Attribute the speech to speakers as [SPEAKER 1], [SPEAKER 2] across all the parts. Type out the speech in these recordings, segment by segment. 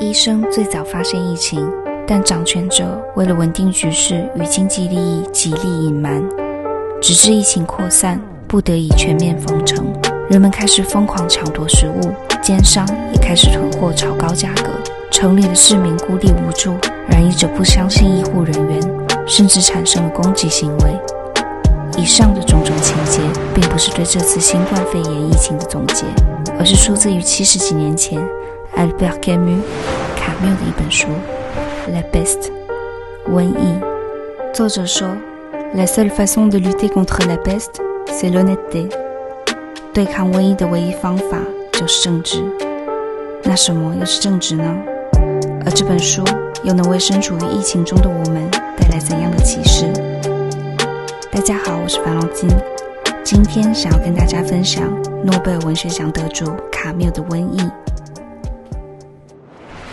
[SPEAKER 1] 医生最早发现疫情，但掌权者为了稳定局势与经济利益，极力隐瞒，直至疫情扩散，不得已全面封城。人们开始疯狂抢夺食物，奸商也开始囤货炒高价格，城里的市民孤立无助，染疫者不相信医护人员，甚至产生了攻击行为。以上的种种情节，并不是对这次新冠肺炎疫情的总结，而是出自于七十几年前，Albert Camus 卡缪的一本书《La Peste》瘟疫。作者说：“La seule façon de lutter contre la peste, c'est l'honnêteté。”对抗瘟疫的唯一方法就是正直。那什么又是正直呢？而这本书又能为身处于疫情中的我们带来怎样的启示？大家好，我是范龙金，今天想要跟大家分享诺贝尔文学奖得主卡缪的《瘟疫》。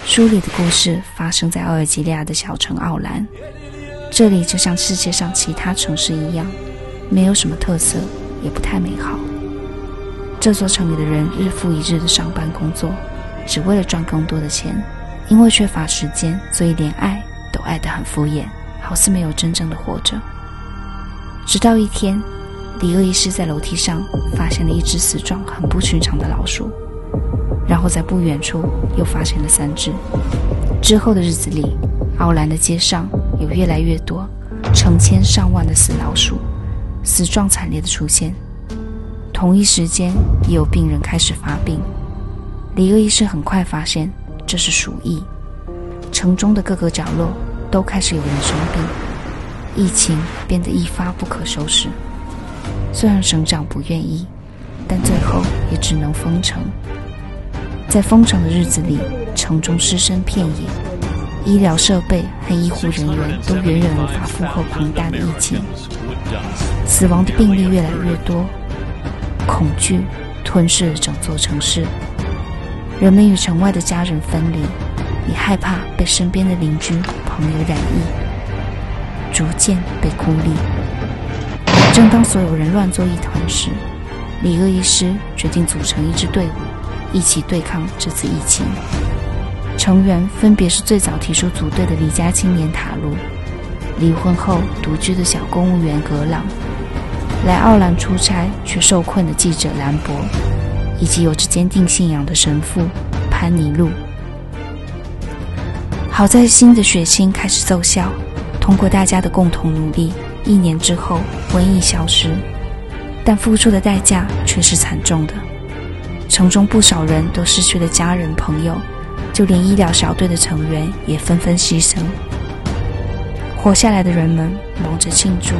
[SPEAKER 1] 书里的故事发生在奥尔及利亚的小城奥兰，这里就像世界上其他城市一样，没有什么特色，也不太美好。这座城里的人日复一日的上班工作，只为了赚更多的钱。因为缺乏时间，所以连爱都爱得很敷衍，好似没有真正的活着。直到一天，李厄医师在楼梯上发现了一只死状很不寻常的老鼠，然后在不远处又发现了三只。之后的日子里，奥兰的街上有越来越多成千上万的死老鼠，死状惨烈的出现。同一时间，也有病人开始发病。李厄医生很快发现这是鼠疫，城中的各个角落都开始有人生病，疫情变得一发不可收拾。虽然省长不愿意，但最后也只能封城。在封城的日子里，城中尸身遍野，医疗设备和医护人员都远远无法负荷庞大的疫情，死亡的病例越来越多。恐惧吞噬了整座城市，人们与城外的家人分离，也害怕被身边的邻居朋友染疫，逐渐被孤立。正当所有人乱作一团时，李厄医师决定组成一支队伍，一起对抗这次疫情。成员分别是最早提出组队的离家青年塔卢，离婚后独居的小公务员格朗。来奥兰出差却受困的记者兰博，以及有着坚定信仰的神父潘尼路。好在新的血清开始奏效，通过大家的共同努力，一年之后瘟疫消失，但付出的代价却是惨重的。城中不少人都失去了家人朋友，就连医疗小队的成员也纷纷牺牲。活下来的人们忙着庆祝。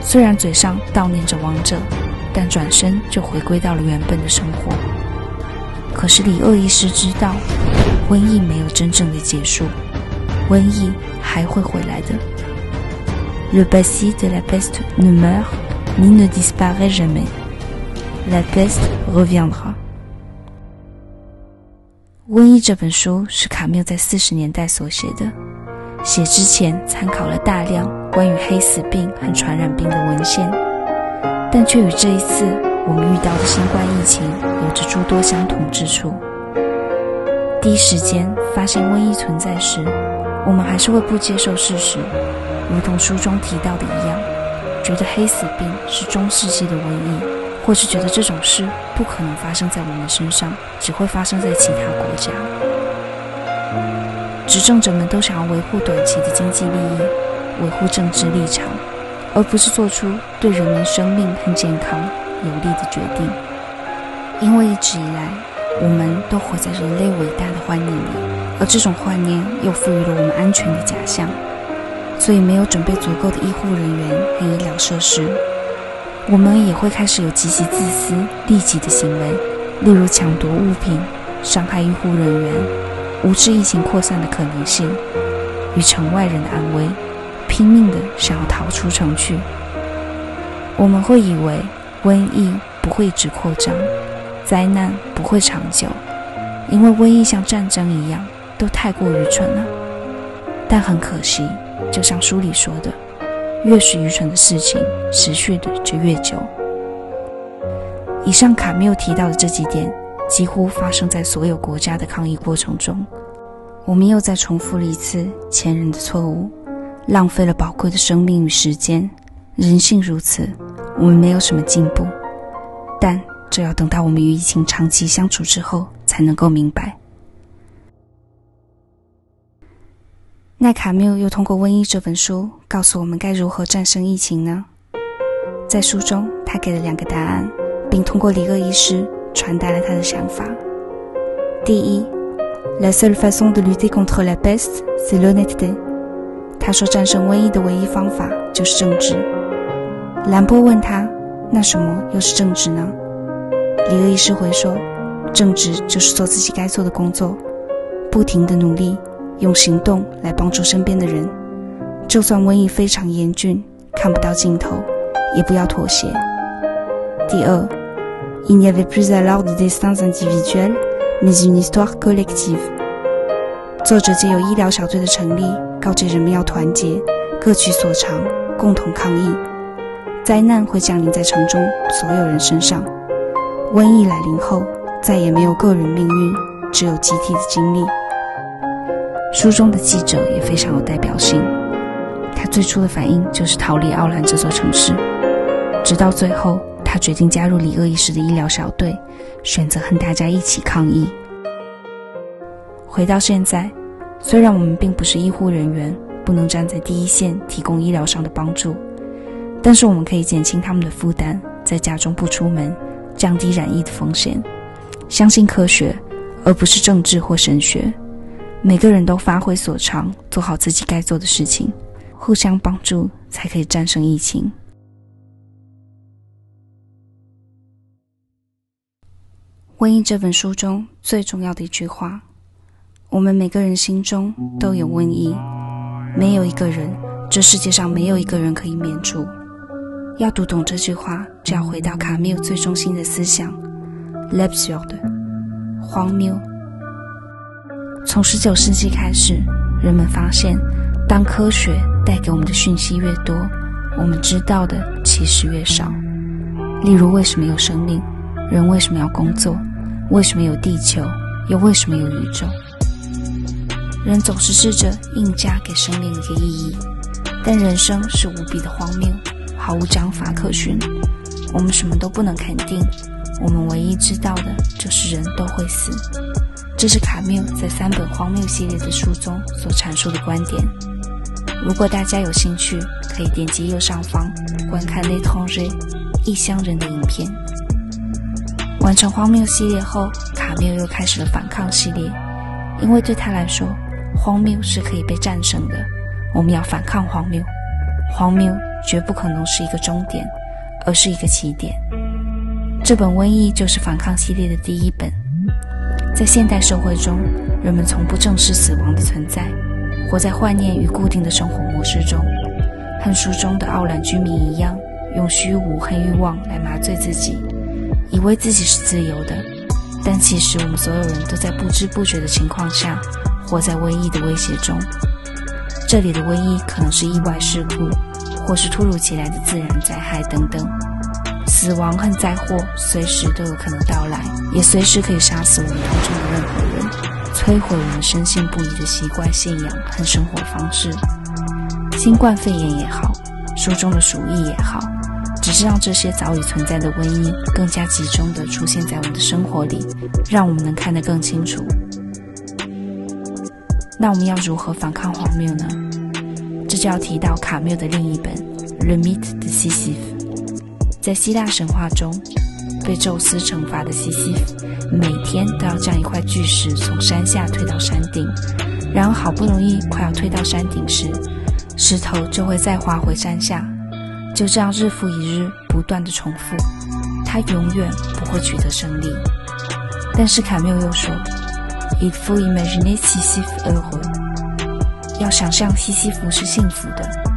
[SPEAKER 1] 虽然嘴上悼念着亡者，但转身就回归到了原本的生活。可是李厄医师知道，瘟疫没有真正的结束，瘟疫还会回来的。Le bacille de la peste ne meurt ni ne disparaît jamais. La peste reviendra. 瘟疫这本书是卡缪在四十年代所写的，写之前参考了大量。关于黑死病和传染病的文献，但却与这一次我们遇到的新冠疫情有着诸多相同之处。第一时间发现瘟疫存在时，我们还是会不接受事实，如同书中提到的一样，觉得黑死病是中世纪的瘟疫，或是觉得这种事不可能发生在我们身上，只会发生在其他国家。执政者们都想要维护短期的经济利益。维护政治立场，而不是做出对人民生命和健康有利的决定。因为一直以来，我们都活在人类伟大的幻念里，而这种幻念又赋予了我们安全的假象，所以没有准备足够的医护人员和医疗设施，我们也会开始有极其自私、利己的行为，例如抢夺物品、伤害医护人员、无视疫情扩散的可能性与城外人的安危。拼命的想要逃出城去。我们会以为瘟疫不会一直扩张，灾难不会长久，因为瘟疫像战争一样，都太过愚蠢了。但很可惜，就像书里说的，越是愚蠢的事情，持续的就越久。以上卡缪提到的这几点，几乎发生在所有国家的抗疫过程中。我们又再重复了一次前人的错误，浪费了宝贵的生命与时间。人性如此，我们没有什么进步。但这要等到我们与疫情长期相处之后，才能够明白。奈卡缪又通过《瘟疫》这本书，告诉我们该如何战胜疫情呢？在书中，他给了两个答案，并通过里厄医师传达了他的想法。第一，La seule façon de lutter contre la peste, c'est l'honnêteté。他说，战胜瘟疫的唯一方法就是正直。兰波问他，那什么又是正直呢？里厄医师回说，正直就是做自己该做的工作，不停的努力，用行动来帮助身边的人。就算瘟疫非常严峻，看不到尽头，也不要妥协。第二，Il n'y avait plus alors de destins individuels。Mais une histoire collective。作者借由医疗小队的成立，告诫人们要团结，各取所长，共同抗疫。灾难会降临在城中所有人身上。瘟疫来临后，再也没有个人命运，只有集体的经历。书中的记者也非常有代表性，他最初的反应就是逃离奥兰这座城市，直到最后。他决定加入里厄医师的医疗小队，选择和大家一起抗疫。回到现在，虽然我们并不是医护人员，不能站在第一线提供医疗上的帮助，但是我们可以减轻他们的负担，在家中不出门，降低染疫的风险。相信科学，而不是政治或神学。每个人都发挥所长，做好自己该做的事情，互相帮助，才可以战胜疫情。《瘟疫》这本书中最重要的一句话：我们每个人心中都有瘟疫，没有一个人，这世界上没有一个人可以免除。要读懂这句话，就要回到卡缪最中心的思想：l'absurde，荒谬。从十九世纪开始，人们发现，当科学带给我们的讯息越多，我们知道的其实越少。例如，为什么有生命？人为什么要工作？为什么有地球？又为什么有宇宙？人总是试着硬加给生命一个意义，但人生是无比的荒谬，毫无章法可循。我们什么都不能肯定，我们唯一知道的就是人都会死。这是卡缪在三本荒谬系列的书中所阐述的观点。如果大家有兴趣，可以点击右上方观看《L'étranger》异乡人的影片。完成荒谬系列后，卡缪又开始了反抗系列，因为对他来说，荒谬是可以被战胜的。我们要反抗荒谬，荒谬绝不可能是一个终点，而是一个起点。这本《瘟疫》就是反抗系列的第一本。在现代社会中，人们从不正视死亡的存在，活在幻念与固定的生活模式中，和书中的奥兰居民一样，用虚无和欲望来麻醉自己。以为自己是自由的，但其实我们所有人都在不知不觉的情况下，活在瘟疫的威胁中。这里的瘟疫可能是意外事故，或是突如其来的自然灾害等等。死亡和灾祸随时都有可能到来，也随时可以杀死我们当中的任何人，摧毁我们深信不疑的习惯、信仰和生活方式。新冠肺炎也好，书中的鼠疫也好。只是让这些早已存在的瘟疫更加集中地出现在我们的生活里，让我们能看得更清楚。那我们要如何反抗荒谬呢？这就要提到卡缪的另一本《Le Mythe de Sisyphe》。在希腊神话中，被宙斯惩罚的西西弗每天都要将一块巨石从山下推到山顶，然而好不容易快要推到山顶时，石头就会再滑回山下。就这样日复一日不断地重复，他永远不会取得胜利。但是卡缪又说：“Il faut imaginer Sisyphe heureux。”要想象西西弗是幸福的。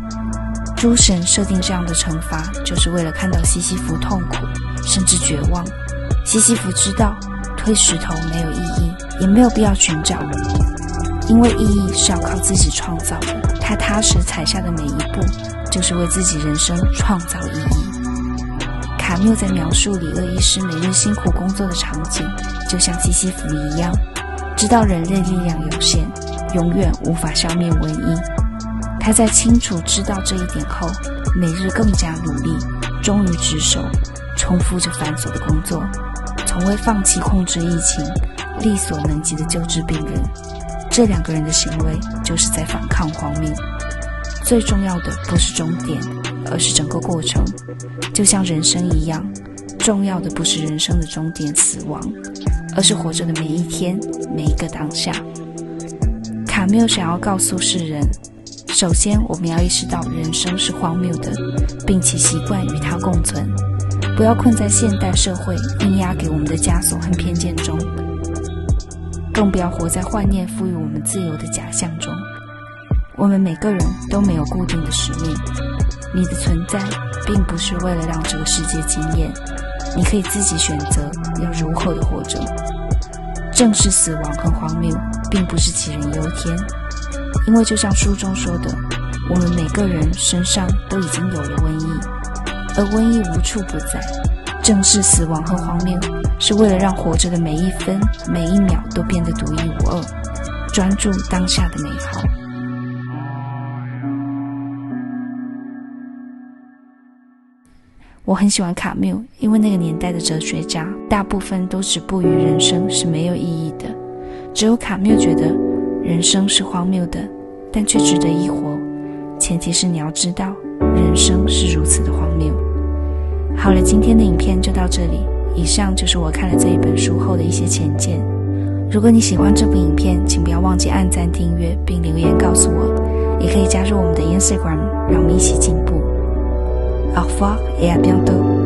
[SPEAKER 1] 诸神设定这样的惩罚，就是为了看到西西弗痛苦，甚至绝望。西西弗知道推石头没有意义，也没有必要寻找，因为意义是要靠自己创造的。他踏实踩下的每一步。就是为自己人生创造意义。卡缪在描述里厄医师每日辛苦工作的场景，就像西西弗一样，知道人类力量有限，永远无法消灭瘟疫。他在清楚知道这一点后，每日更加努力，忠于职守，重复着繁琐的工作，从未放弃控制疫情，力所能及的救治病人。这两个人的行为就是在反抗荒谬。最重要的不是终点，而是整个过程。就像人生一样，重要的不是人生的终点死亡，而是活着的每一天，每一个当下。卡缪想要告诉世人：首先，我们要意识到人生是荒谬的，并且习惯与它共存，不要困在现代社会硬压给我们的枷锁和偏见中。更不要活在幻念赋予我们自由的假象中。我们每个人都没有固定的使命。你的存在并不是为了让这个世界惊艳，你可以自己选择要如何的活着。正视死亡和荒谬，并不是杞人忧天，因为就像书中说的，我们每个人身上都已经有了瘟疫，而瘟疫无处不在。正视死亡和荒谬。是为了让活着的每一分每一秒都变得独一无二，专注当下的美好。我很喜欢卡缪，因为那个年代的哲学家大部分都止步于人生是没有意义的，只有卡缪觉得人生是荒谬的，但却值得一活。前提是你要知道，人生是如此的荒谬。好了，今天的影片就到这里。以上就是我看了这一本书后的一些浅见。如果你喜欢这部影片，请不要忘记按赞、订阅并留言告诉我，也可以加入我们的 Instagram，让我们一起进步。Au revoir et à bientôt。